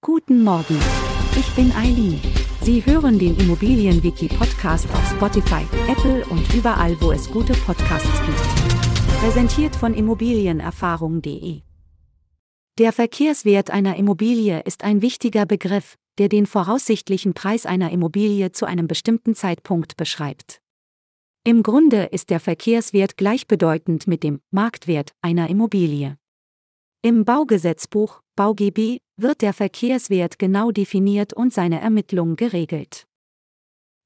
Guten Morgen. Ich bin Eileen. Sie hören den Immobilienwiki-Podcast auf Spotify, Apple und überall, wo es gute Podcasts gibt. Präsentiert von Immobilienerfahrung.de. Der Verkehrswert einer Immobilie ist ein wichtiger Begriff, der den voraussichtlichen Preis einer Immobilie zu einem bestimmten Zeitpunkt beschreibt. Im Grunde ist der Verkehrswert gleichbedeutend mit dem Marktwert einer Immobilie. Im Baugesetzbuch BauGB wird der Verkehrswert genau definiert und seine Ermittlung geregelt.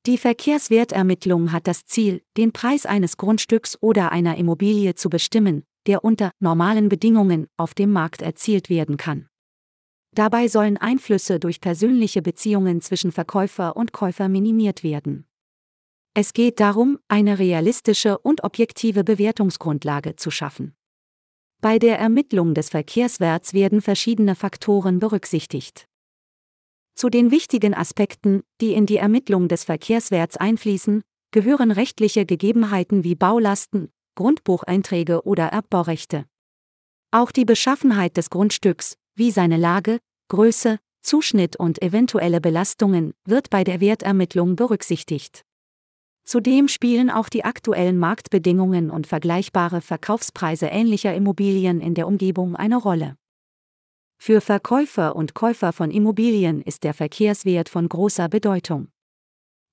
Die Verkehrswertermittlung hat das Ziel, den Preis eines Grundstücks oder einer Immobilie zu bestimmen, der unter normalen Bedingungen auf dem Markt erzielt werden kann. Dabei sollen Einflüsse durch persönliche Beziehungen zwischen Verkäufer und Käufer minimiert werden. Es geht darum, eine realistische und objektive Bewertungsgrundlage zu schaffen. Bei der Ermittlung des Verkehrswerts werden verschiedene Faktoren berücksichtigt. Zu den wichtigen Aspekten, die in die Ermittlung des Verkehrswerts einfließen, gehören rechtliche Gegebenheiten wie Baulasten, Grundbucheinträge oder Erbbaurechte. Auch die Beschaffenheit des Grundstücks, wie seine Lage, Größe, Zuschnitt und eventuelle Belastungen, wird bei der Wertermittlung berücksichtigt. Zudem spielen auch die aktuellen Marktbedingungen und vergleichbare Verkaufspreise ähnlicher Immobilien in der Umgebung eine Rolle. Für Verkäufer und Käufer von Immobilien ist der Verkehrswert von großer Bedeutung.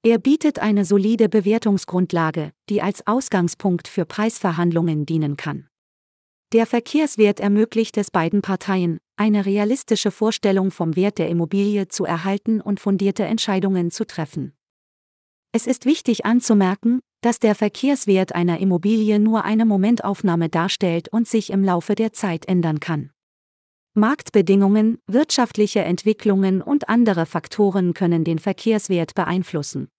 Er bietet eine solide Bewertungsgrundlage, die als Ausgangspunkt für Preisverhandlungen dienen kann. Der Verkehrswert ermöglicht es beiden Parteien, eine realistische Vorstellung vom Wert der Immobilie zu erhalten und fundierte Entscheidungen zu treffen. Es ist wichtig anzumerken, dass der Verkehrswert einer Immobilie nur eine Momentaufnahme darstellt und sich im Laufe der Zeit ändern kann. Marktbedingungen, wirtschaftliche Entwicklungen und andere Faktoren können den Verkehrswert beeinflussen.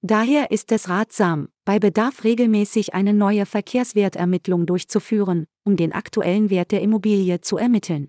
Daher ist es ratsam, bei Bedarf regelmäßig eine neue Verkehrswertermittlung durchzuführen, um den aktuellen Wert der Immobilie zu ermitteln.